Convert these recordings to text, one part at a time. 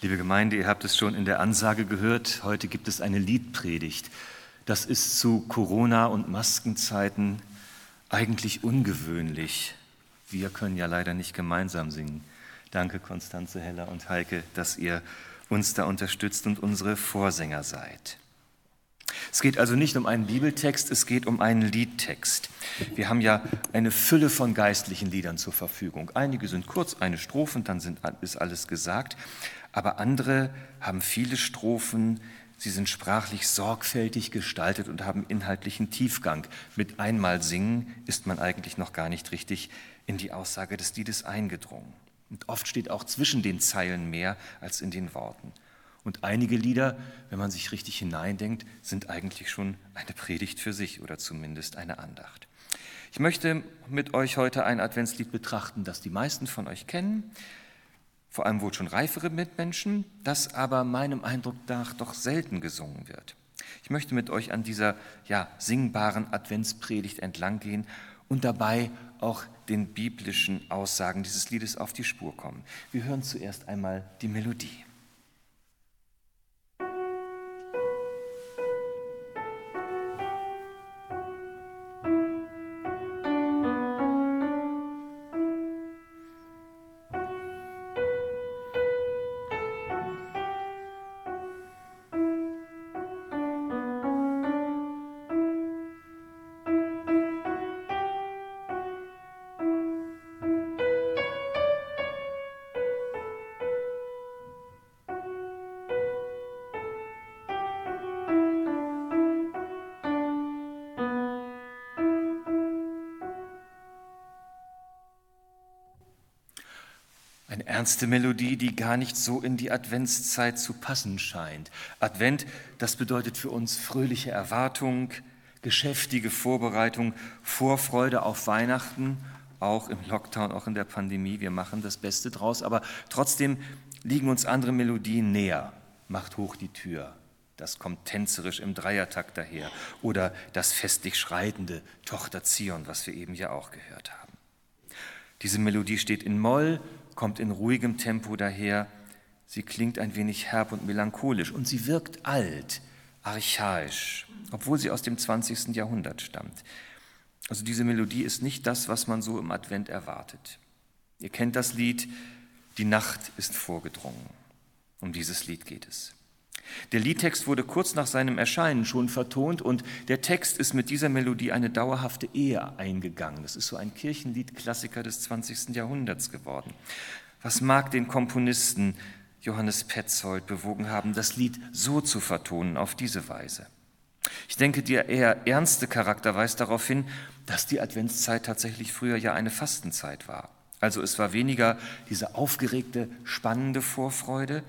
Liebe Gemeinde, ihr habt es schon in der Ansage gehört, heute gibt es eine Liedpredigt. Das ist zu Corona- und Maskenzeiten eigentlich ungewöhnlich. Wir können ja leider nicht gemeinsam singen. Danke, Konstanze Heller und Heike, dass ihr uns da unterstützt und unsere Vorsänger seid. Es geht also nicht um einen Bibeltext, es geht um einen Liedtext. Wir haben ja eine Fülle von geistlichen Liedern zur Verfügung. Einige sind kurz, eine Strophe, dann sind, ist alles gesagt aber andere haben viele Strophen, sie sind sprachlich sorgfältig gestaltet und haben inhaltlichen Tiefgang. Mit einmal singen ist man eigentlich noch gar nicht richtig in die Aussage des Liedes eingedrungen. Und oft steht auch zwischen den Zeilen mehr als in den Worten. Und einige Lieder, wenn man sich richtig hineindenkt, sind eigentlich schon eine Predigt für sich oder zumindest eine Andacht. Ich möchte mit euch heute ein Adventslied betrachten, das die meisten von euch kennen, vor allem wohl schon reifere Mitmenschen, das aber meinem Eindruck nach doch selten gesungen wird. Ich möchte mit euch an dieser ja, singbaren Adventspredigt entlanggehen und dabei auch den biblischen Aussagen dieses Liedes auf die Spur kommen. Wir hören zuerst einmal die Melodie. Ernste Melodie, die gar nicht so in die Adventszeit zu passen scheint. Advent, das bedeutet für uns fröhliche Erwartung, geschäftige Vorbereitung, Vorfreude auf Weihnachten, auch im Lockdown, auch in der Pandemie. Wir machen das Beste draus, aber trotzdem liegen uns andere Melodien näher. Macht hoch die Tür. Das kommt tänzerisch im Dreiertakt daher. Oder das festlich schreitende Tochter Zion, was wir eben ja auch gehört haben. Diese Melodie steht in Moll, kommt in ruhigem Tempo daher. Sie klingt ein wenig herb und melancholisch und sie wirkt alt, archaisch, obwohl sie aus dem 20. Jahrhundert stammt. Also diese Melodie ist nicht das, was man so im Advent erwartet. Ihr kennt das Lied, Die Nacht ist vorgedrungen. Um dieses Lied geht es. Der Liedtext wurde kurz nach seinem Erscheinen schon vertont und der Text ist mit dieser Melodie eine dauerhafte Ehe eingegangen. Es ist so ein Kirchenliedklassiker des 20. Jahrhunderts geworden. Was mag den Komponisten Johannes Petzold bewogen haben, das Lied so zu vertonen, auf diese Weise? Ich denke, der eher ernste Charakter weist darauf hin, dass die Adventszeit tatsächlich früher ja eine Fastenzeit war. Also es war weniger diese aufgeregte, spannende Vorfreude,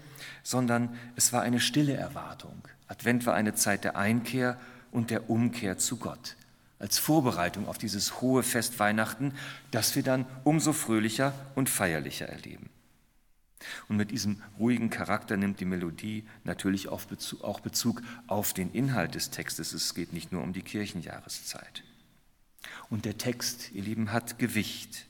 sondern es war eine stille Erwartung. Advent war eine Zeit der Einkehr und der Umkehr zu Gott, als Vorbereitung auf dieses hohe Fest Weihnachten, das wir dann umso fröhlicher und feierlicher erleben. Und mit diesem ruhigen Charakter nimmt die Melodie natürlich auch Bezug auf den Inhalt des Textes. Es geht nicht nur um die Kirchenjahreszeit. Und der Text, ihr Lieben, hat Gewicht.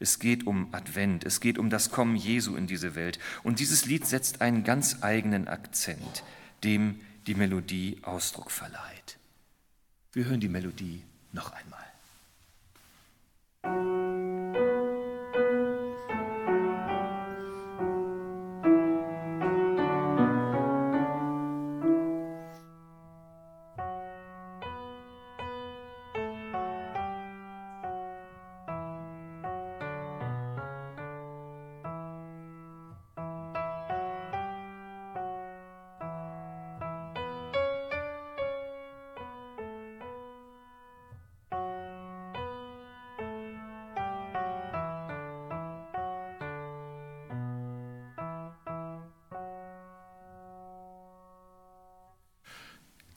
Es geht um Advent, es geht um das Kommen Jesu in diese Welt. Und dieses Lied setzt einen ganz eigenen Akzent, dem die Melodie Ausdruck verleiht. Wir hören die Melodie noch einmal.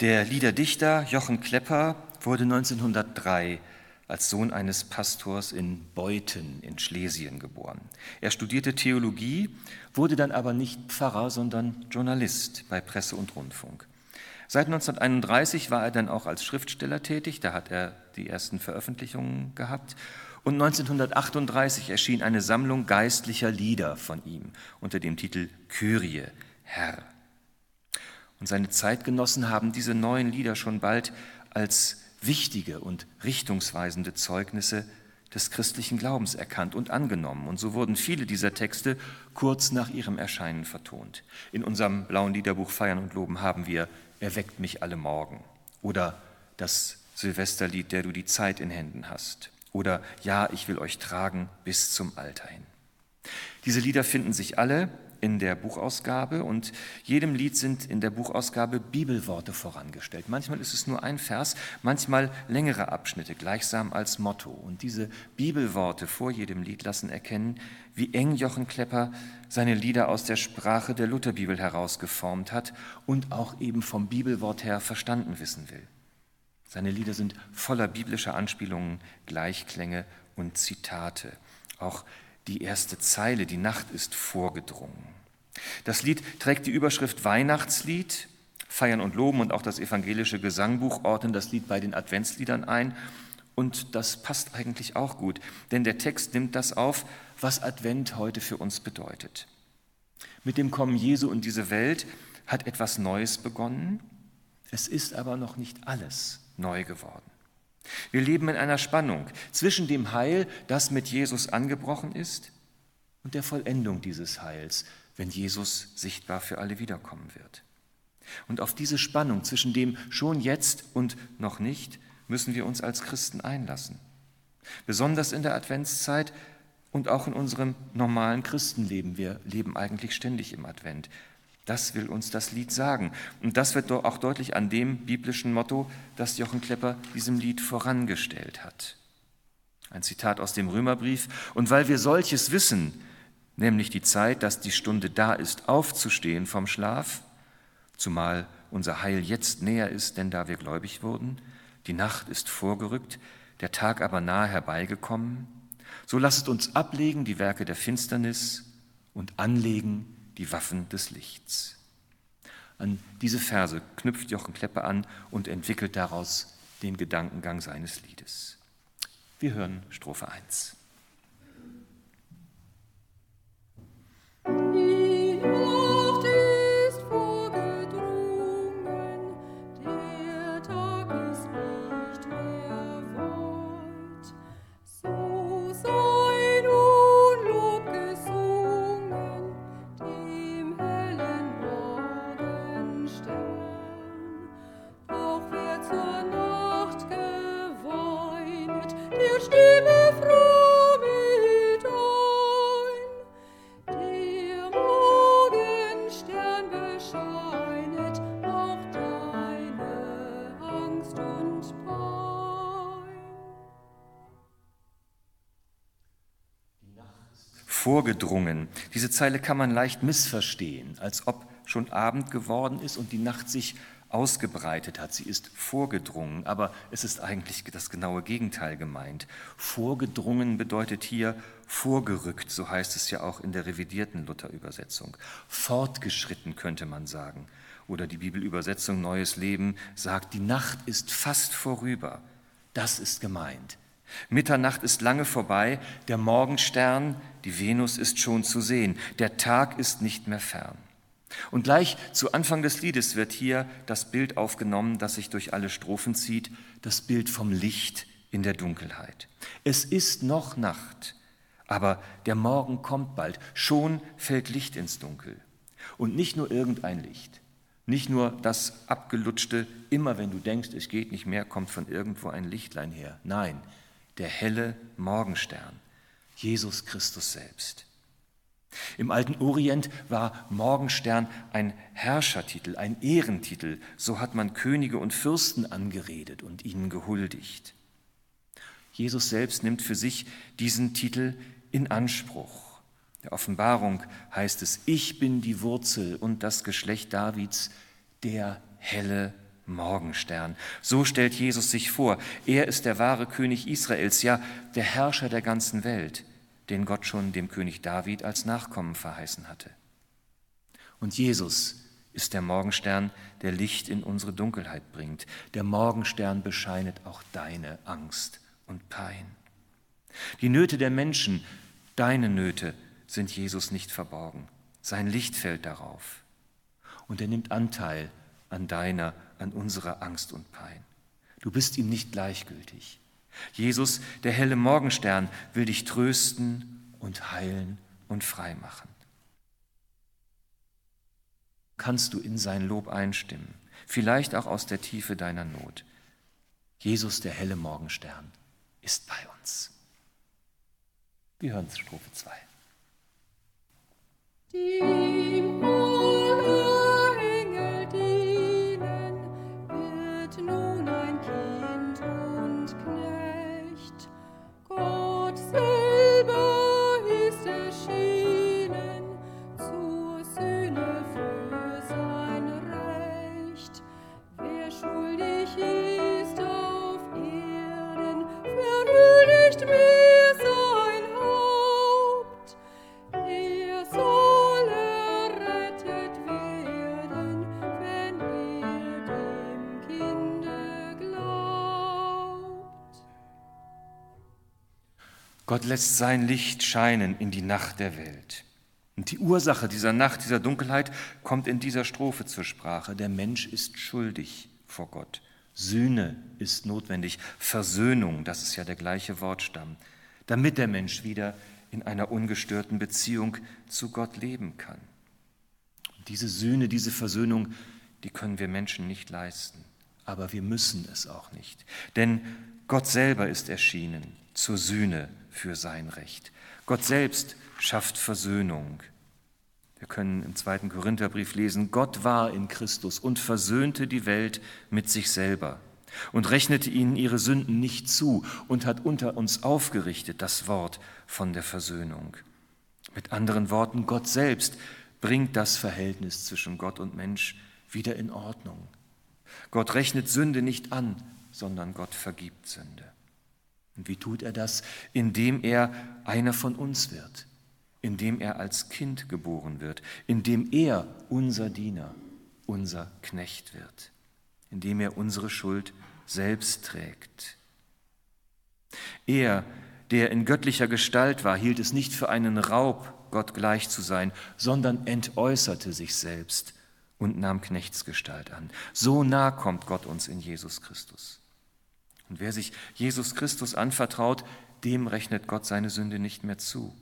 Der Liederdichter Jochen Klepper wurde 1903 als Sohn eines Pastors in Beuthen in Schlesien geboren. Er studierte Theologie, wurde dann aber nicht Pfarrer, sondern Journalist bei Presse und Rundfunk. Seit 1931 war er dann auch als Schriftsteller tätig, da hat er die ersten Veröffentlichungen gehabt Und 1938 erschien eine Sammlung geistlicher Lieder von ihm unter dem Titel Kyrie, Herr. Und seine Zeitgenossen haben diese neuen Lieder schon bald als wichtige und richtungsweisende Zeugnisse des christlichen Glaubens erkannt und angenommen. Und so wurden viele dieser Texte kurz nach ihrem Erscheinen vertont. In unserem blauen Liederbuch Feiern und Loben haben wir Erweckt mich alle Morgen oder das Silvesterlied, der du die Zeit in Händen hast oder Ja, ich will euch tragen bis zum Alter hin. Diese Lieder finden sich alle in der Buchausgabe und jedem Lied sind in der Buchausgabe Bibelworte vorangestellt. Manchmal ist es nur ein Vers, manchmal längere Abschnitte, gleichsam als Motto. Und diese Bibelworte vor jedem Lied lassen erkennen, wie eng Jochen Klepper seine Lieder aus der Sprache der Lutherbibel herausgeformt hat und auch eben vom Bibelwort her verstanden wissen will. Seine Lieder sind voller biblischer Anspielungen, Gleichklänge und Zitate. Auch die erste Zeile, die Nacht ist vorgedrungen. Das Lied trägt die Überschrift Weihnachtslied. Feiern und Loben und auch das evangelische Gesangbuch ordnen das Lied bei den Adventsliedern ein. Und das passt eigentlich auch gut, denn der Text nimmt das auf, was Advent heute für uns bedeutet. Mit dem Kommen Jesu in diese Welt hat etwas Neues begonnen. Es ist aber noch nicht alles neu geworden. Wir leben in einer Spannung zwischen dem Heil, das mit Jesus angebrochen ist, und der Vollendung dieses Heils, wenn Jesus sichtbar für alle wiederkommen wird. Und auf diese Spannung zwischen dem schon jetzt und noch nicht müssen wir uns als Christen einlassen. Besonders in der Adventszeit und auch in unserem normalen Christenleben. Wir leben eigentlich ständig im Advent. Das will uns das Lied sagen. Und das wird auch deutlich an dem biblischen Motto, das Jochen Klepper diesem Lied vorangestellt hat. Ein Zitat aus dem Römerbrief. Und weil wir solches wissen, nämlich die Zeit, dass die Stunde da ist, aufzustehen vom Schlaf, zumal unser Heil jetzt näher ist, denn da wir gläubig wurden, die Nacht ist vorgerückt, der Tag aber nahe herbeigekommen, so lasset uns ablegen die Werke der Finsternis und anlegen die Waffen des Lichts. An diese Verse knüpft Jochen Kleppe an und entwickelt daraus den Gedankengang seines Liedes. Wir hören Strophe 1. vorgedrungen. Diese Zeile kann man leicht missverstehen, als ob schon Abend geworden ist und die Nacht sich ausgebreitet hat. Sie ist vorgedrungen, aber es ist eigentlich das genaue Gegenteil gemeint. Vorgedrungen bedeutet hier vorgerückt, so heißt es ja auch in der revidierten Luther-Übersetzung. Fortgeschritten könnte man sagen. Oder die Bibelübersetzung Neues Leben sagt, die Nacht ist fast vorüber. Das ist gemeint. Mitternacht ist lange vorbei, der Morgenstern, die Venus ist schon zu sehen, der Tag ist nicht mehr fern. Und gleich zu Anfang des Liedes wird hier das Bild aufgenommen, das sich durch alle Strophen zieht, das Bild vom Licht in der Dunkelheit. Es ist noch Nacht, aber der Morgen kommt bald, schon fällt Licht ins Dunkel. Und nicht nur irgendein Licht, nicht nur das abgelutschte, immer wenn du denkst, es geht nicht mehr, kommt von irgendwo ein Lichtlein her. Nein, der helle Morgenstern, Jesus Christus selbst. Im alten Orient war Morgenstern ein Herrschertitel, ein Ehrentitel, so hat man Könige und Fürsten angeredet und ihnen gehuldigt. Jesus selbst nimmt für sich diesen Titel in Anspruch. Der Offenbarung heißt es, ich bin die Wurzel und das Geschlecht Davids, der helle Morgenstern. So stellt Jesus sich vor. Er ist der wahre König Israels, ja der Herrscher der ganzen Welt, den Gott schon dem König David als Nachkommen verheißen hatte. Und Jesus ist der Morgenstern, der Licht in unsere Dunkelheit bringt. Der Morgenstern bescheinet auch deine Angst und Pein. Die Nöte der Menschen, deine Nöte, sind Jesus nicht verborgen. Sein Licht fällt darauf. Und er nimmt Anteil an deiner, an unserer Angst und Pein. Du bist ihm nicht gleichgültig. Jesus, der helle Morgenstern, will dich trösten und heilen und frei machen. Kannst du in sein Lob einstimmen, vielleicht auch aus der Tiefe deiner Not. Jesus, der helle Morgenstern, ist bei uns. Wir hören Strophe 2. Gott lässt sein Licht scheinen in die Nacht der Welt. Und die Ursache dieser Nacht, dieser Dunkelheit kommt in dieser Strophe zur Sprache. Der Mensch ist schuldig vor Gott. Sühne ist notwendig. Versöhnung, das ist ja der gleiche Wortstamm, damit der Mensch wieder in einer ungestörten Beziehung zu Gott leben kann. Und diese Sühne, diese Versöhnung, die können wir Menschen nicht leisten. Aber wir müssen es auch nicht. Denn Gott selber ist erschienen zur Sühne für sein Recht. Gott selbst schafft Versöhnung. Wir können im zweiten Korintherbrief lesen, Gott war in Christus und versöhnte die Welt mit sich selber und rechnete ihnen ihre Sünden nicht zu und hat unter uns aufgerichtet das Wort von der Versöhnung. Mit anderen Worten, Gott selbst bringt das Verhältnis zwischen Gott und Mensch wieder in Ordnung. Gott rechnet Sünde nicht an, sondern Gott vergibt Sünde. Und wie tut er das? Indem er einer von uns wird, indem er als Kind geboren wird, indem er unser Diener, unser Knecht wird, indem er unsere Schuld selbst trägt. Er, der in göttlicher Gestalt war, hielt es nicht für einen Raub, Gott gleich zu sein, sondern entäußerte sich selbst und nahm Knechtsgestalt an. So nah kommt Gott uns in Jesus Christus. Und wer sich Jesus Christus anvertraut, dem rechnet Gott seine Sünde nicht mehr zu.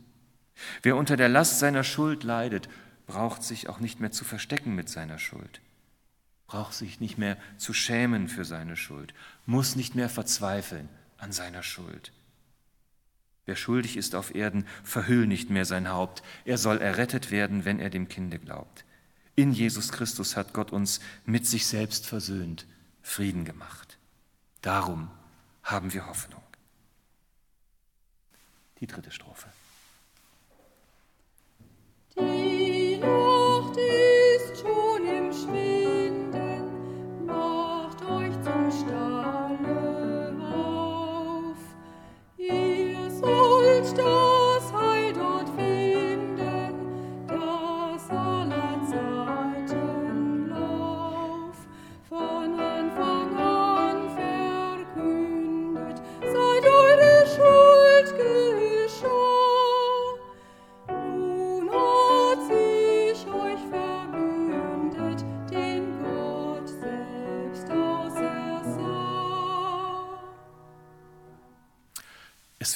Wer unter der Last seiner Schuld leidet, braucht sich auch nicht mehr zu verstecken mit seiner Schuld, braucht sich nicht mehr zu schämen für seine Schuld, muss nicht mehr verzweifeln an seiner Schuld. Wer schuldig ist auf Erden, verhüll nicht mehr sein Haupt, er soll errettet werden, wenn er dem Kinde glaubt. In Jesus Christus hat Gott uns mit sich selbst versöhnt, Frieden gemacht. Darum haben wir Hoffnung. Die dritte Strophe. Die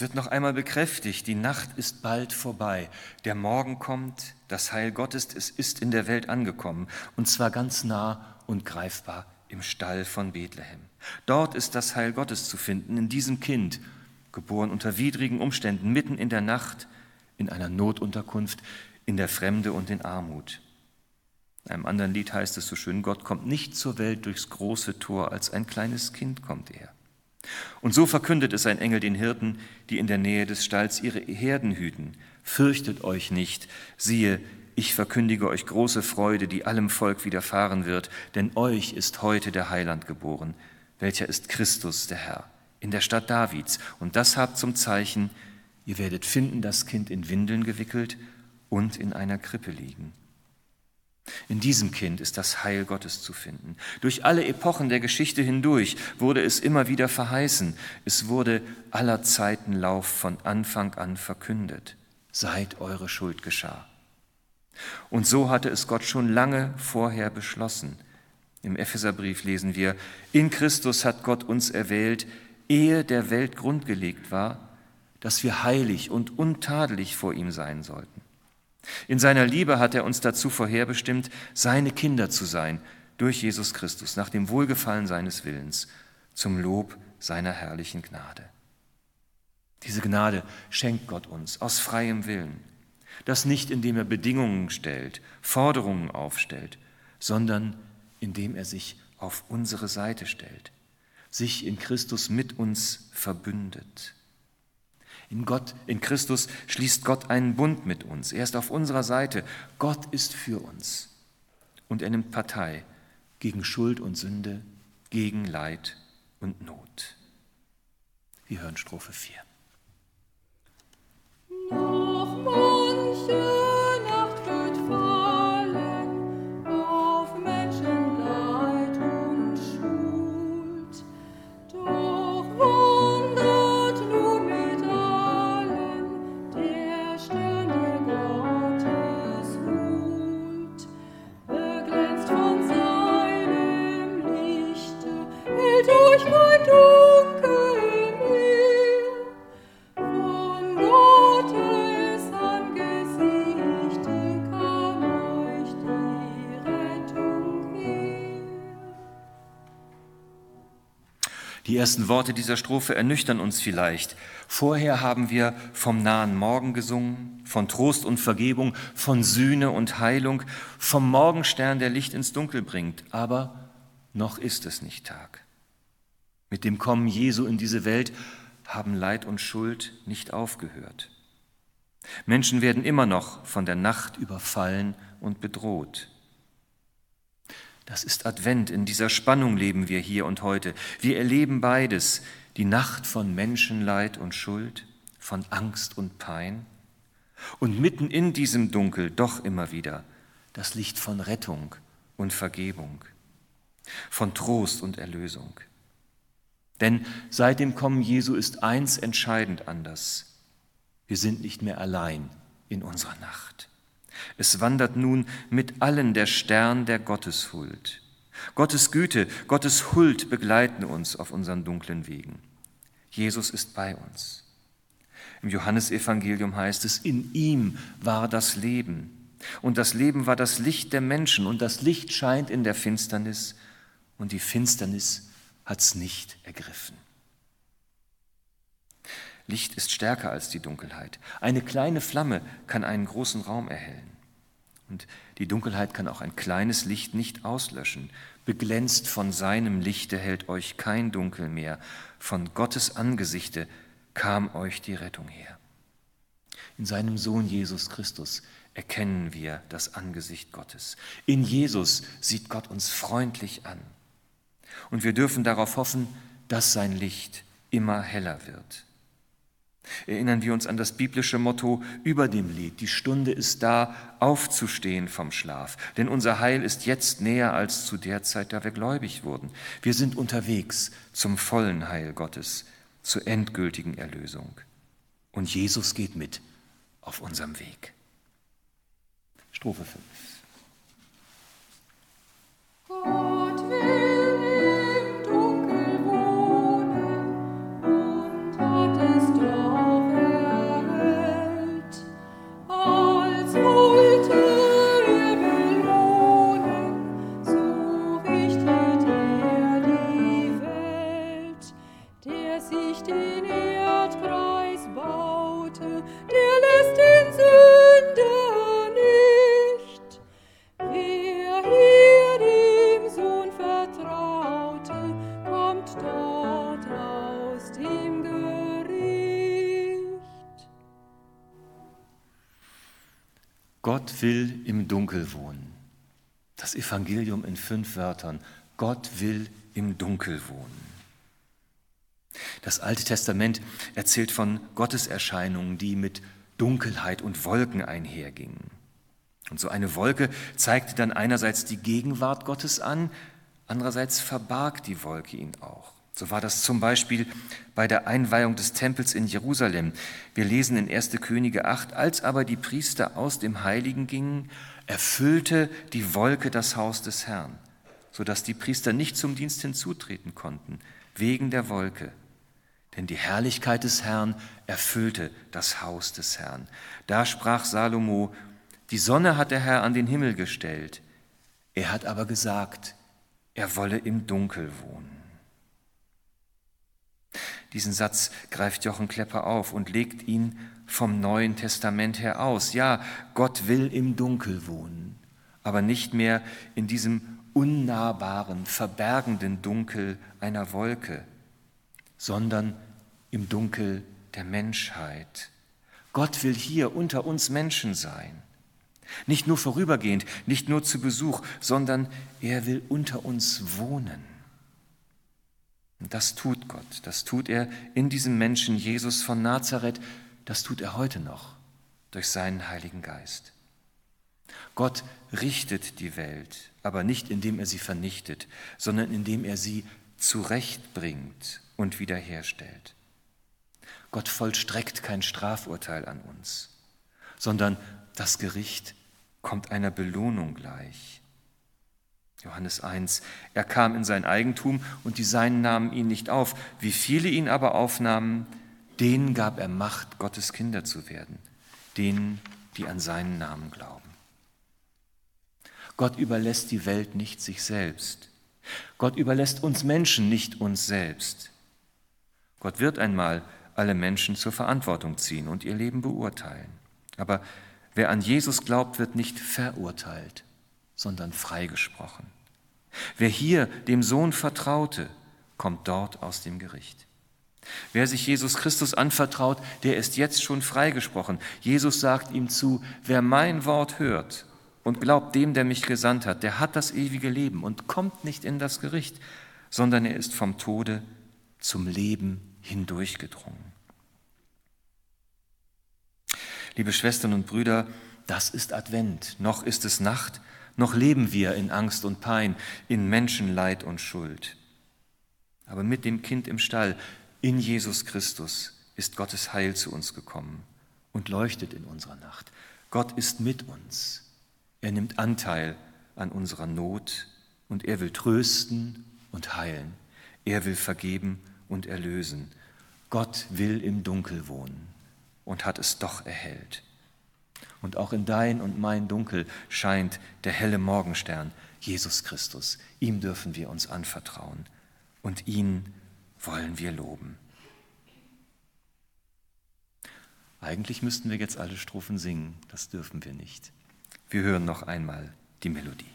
wird noch einmal bekräftigt, die Nacht ist bald vorbei, der Morgen kommt, das Heil Gottes es ist in der Welt angekommen, und zwar ganz nah und greifbar im Stall von Bethlehem. Dort ist das Heil Gottes zu finden, in diesem Kind, geboren unter widrigen Umständen, mitten in der Nacht, in einer Notunterkunft, in der Fremde und in Armut. In einem anderen Lied heißt es so schön, Gott kommt nicht zur Welt durchs große Tor, als ein kleines Kind kommt er. Und so verkündet es ein Engel den Hirten, die in der Nähe des Stalls ihre Herden hüten. Fürchtet euch nicht, siehe, ich verkündige euch große Freude, die allem Volk widerfahren wird, denn euch ist heute der Heiland geboren, welcher ist Christus der Herr, in der Stadt Davids. Und das habt zum Zeichen, ihr werdet finden das Kind in Windeln gewickelt und in einer Krippe liegen. In diesem Kind ist das Heil Gottes zu finden. Durch alle Epochen der Geschichte hindurch wurde es immer wieder verheißen. Es wurde aller Zeitenlauf von Anfang an verkündet. Seit eure Schuld geschah. Und so hatte es Gott schon lange vorher beschlossen. Im Epheserbrief lesen wir, in Christus hat Gott uns erwählt, ehe der Welt grundgelegt war, dass wir heilig und untadelig vor ihm sein sollten. In seiner Liebe hat er uns dazu vorherbestimmt, seine Kinder zu sein, durch Jesus Christus, nach dem Wohlgefallen seines Willens, zum Lob seiner herrlichen Gnade. Diese Gnade schenkt Gott uns aus freiem Willen. Das nicht, indem er Bedingungen stellt, Forderungen aufstellt, sondern indem er sich auf unsere Seite stellt, sich in Christus mit uns verbündet. In Gott, in Christus schließt Gott einen Bund mit uns. Er ist auf unserer Seite. Gott ist für uns. Und er nimmt Partei gegen Schuld und Sünde, gegen Leid und Not. Wir hören Strophe 4. ersten Worte dieser Strophe ernüchtern uns vielleicht. Vorher haben wir vom nahen Morgen gesungen, von Trost und Vergebung, von Sühne und Heilung, vom Morgenstern, der Licht ins Dunkel bringt. Aber noch ist es nicht Tag. Mit dem Kommen Jesu in diese Welt haben Leid und Schuld nicht aufgehört. Menschen werden immer noch von der Nacht überfallen und bedroht. Das ist Advent, in dieser Spannung leben wir hier und heute. Wir erleben beides, die Nacht von Menschenleid und Schuld, von Angst und Pein und mitten in diesem Dunkel doch immer wieder das Licht von Rettung und Vergebung, von Trost und Erlösung. Denn seit dem Kommen Jesu ist eins entscheidend anders. Wir sind nicht mehr allein in unserer Nacht. Es wandert nun mit allen der Stern der Gotteshuld. Gottes Güte, Gottes Huld begleiten uns auf unseren dunklen Wegen. Jesus ist bei uns. Im Johannesevangelium heißt es, in ihm war das Leben. Und das Leben war das Licht der Menschen. Und das Licht scheint in der Finsternis. Und die Finsternis hat es nicht ergriffen. Licht ist stärker als die Dunkelheit. Eine kleine Flamme kann einen großen Raum erhellen. Und die Dunkelheit kann auch ein kleines Licht nicht auslöschen. Beglänzt von seinem Lichte hält euch kein Dunkel mehr. Von Gottes Angesichte kam euch die Rettung her. In seinem Sohn Jesus Christus erkennen wir das Angesicht Gottes. In Jesus sieht Gott uns freundlich an. Und wir dürfen darauf hoffen, dass sein Licht immer heller wird. Erinnern wir uns an das biblische Motto über dem Lied, die Stunde ist da, aufzustehen vom Schlaf, denn unser Heil ist jetzt näher als zu der Zeit, da wir gläubig wurden. Wir sind unterwegs zum vollen Heil Gottes, zur endgültigen Erlösung. Und Jesus geht mit auf unserem Weg. Strophe 5. Gott will im Dunkel wohnen. Das Evangelium in fünf Wörtern. Gott will im Dunkel wohnen. Das Alte Testament erzählt von Gotteserscheinungen, die mit Dunkelheit und Wolken einhergingen. Und so eine Wolke zeigte dann einerseits die Gegenwart Gottes an, andererseits verbarg die Wolke ihn auch. So war das zum Beispiel bei der Einweihung des Tempels in Jerusalem. Wir lesen in 1. Könige 8, als aber die Priester aus dem Heiligen gingen, erfüllte die Wolke das Haus des Herrn, sodass die Priester nicht zum Dienst hinzutreten konnten, wegen der Wolke. Denn die Herrlichkeit des Herrn erfüllte das Haus des Herrn. Da sprach Salomo, die Sonne hat der Herr an den Himmel gestellt. Er hat aber gesagt, er wolle im Dunkel wohnen. Diesen Satz greift Jochen Klepper auf und legt ihn vom Neuen Testament her aus. Ja, Gott will im Dunkel wohnen, aber nicht mehr in diesem unnahbaren, verbergenden Dunkel einer Wolke, sondern im Dunkel der Menschheit. Gott will hier unter uns Menschen sein. Nicht nur vorübergehend, nicht nur zu Besuch, sondern er will unter uns wohnen. Das tut Gott, das tut er in diesem Menschen Jesus von Nazareth, das tut er heute noch durch seinen Heiligen Geist. Gott richtet die Welt, aber nicht indem er sie vernichtet, sondern indem er sie zurechtbringt und wiederherstellt. Gott vollstreckt kein Strafurteil an uns, sondern das Gericht kommt einer Belohnung gleich. Johannes 1. Er kam in sein Eigentum und die Seinen nahmen ihn nicht auf. Wie viele ihn aber aufnahmen, denen gab er Macht, Gottes Kinder zu werden, denen, die an seinen Namen glauben. Gott überlässt die Welt nicht sich selbst. Gott überlässt uns Menschen nicht uns selbst. Gott wird einmal alle Menschen zur Verantwortung ziehen und ihr Leben beurteilen. Aber wer an Jesus glaubt, wird nicht verurteilt, sondern freigesprochen. Wer hier dem Sohn vertraute, kommt dort aus dem Gericht. Wer sich Jesus Christus anvertraut, der ist jetzt schon freigesprochen. Jesus sagt ihm zu, wer mein Wort hört und glaubt dem, der mich gesandt hat, der hat das ewige Leben und kommt nicht in das Gericht, sondern er ist vom Tode zum Leben hindurchgedrungen. Liebe Schwestern und Brüder, das ist Advent, noch ist es Nacht, noch leben wir in Angst und Pein, in Menschenleid und Schuld. Aber mit dem Kind im Stall, in Jesus Christus, ist Gottes Heil zu uns gekommen und leuchtet in unserer Nacht. Gott ist mit uns. Er nimmt Anteil an unserer Not und er will trösten und heilen. Er will vergeben und erlösen. Gott will im Dunkel wohnen und hat es doch erhellt. Und auch in dein und mein Dunkel scheint der helle Morgenstern, Jesus Christus. Ihm dürfen wir uns anvertrauen und ihn wollen wir loben. Eigentlich müssten wir jetzt alle Strophen singen, das dürfen wir nicht. Wir hören noch einmal die Melodie.